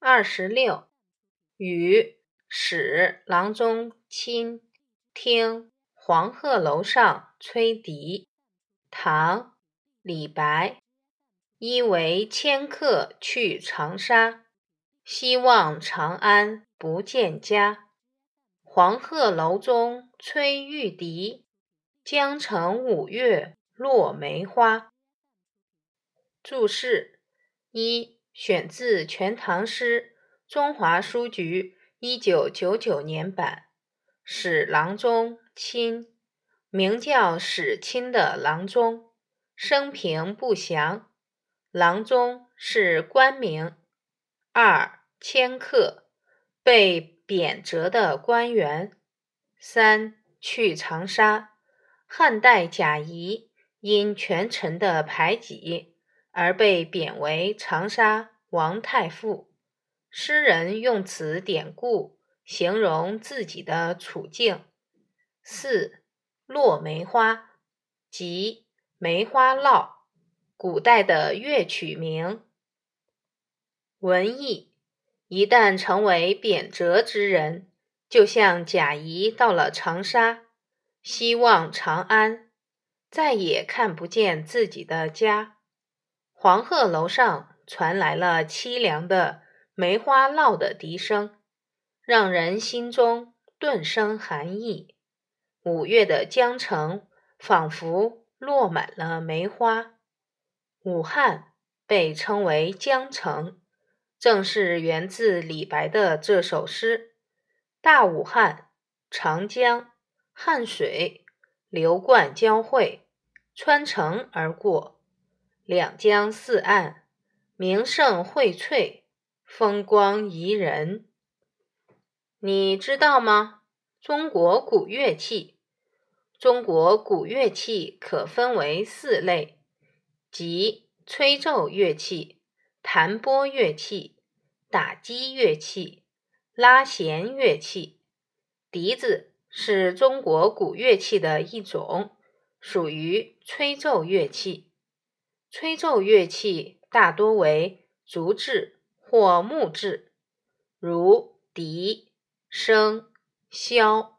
二十六，与使郎中亲听黄鹤楼上吹笛。唐·李白。一为迁客去长沙，希望长安不见家。黄鹤楼中吹玉笛，江城五月落梅花。注释一。选自《全唐诗》，中华书局一九九九年版。史郎中亲，名叫史钦的郎中，生平不详。郎中是官名。二迁客，被贬谪的官员。三去长沙，汉代贾谊因权臣的排挤。而被贬为长沙王太傅。诗人用此典故形容自己的处境。四落梅花，即梅花烙，古代的乐曲名。文艺，一旦成为贬谪之人，就像贾谊到了长沙，希望长安，再也看不见自己的家。黄鹤楼上传来了凄凉的梅花烙的笛声，让人心中顿生寒意。五月的江城仿佛落满了梅花。武汉被称为江城，正是源自李白的这首诗：“大武汉，长江，汉水流贯交汇，穿城而过。”两江四岸，名胜荟萃，风光宜人。你知道吗？中国古乐器，中国古乐器可分为四类，即吹奏乐器、弹拨乐器、打击乐器、拉弦乐器。笛子是中国古乐器的一种，属于吹奏乐器。吹奏乐器大多为竹制或木制，如笛、笙、箫、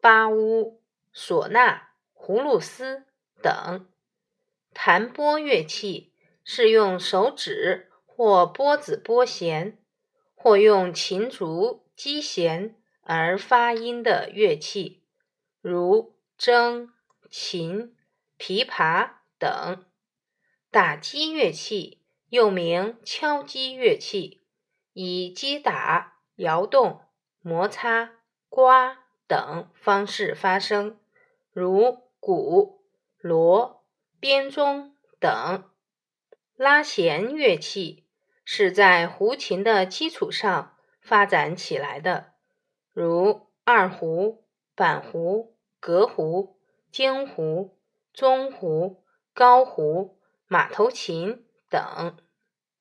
巴乌、唢呐、葫芦丝等。弹拨乐器是用手指或拨子拨弦，或用琴竹击弦而发音的乐器，如筝、琴、琵琶等。打击乐器又名敲击乐器，以击打、摇动、摩擦、刮等方式发声，如鼓、锣、编钟等。拉弦乐器是在胡琴的基础上发展起来的，如二胡、板胡、革胡、京胡、中胡、高胡。马头琴等。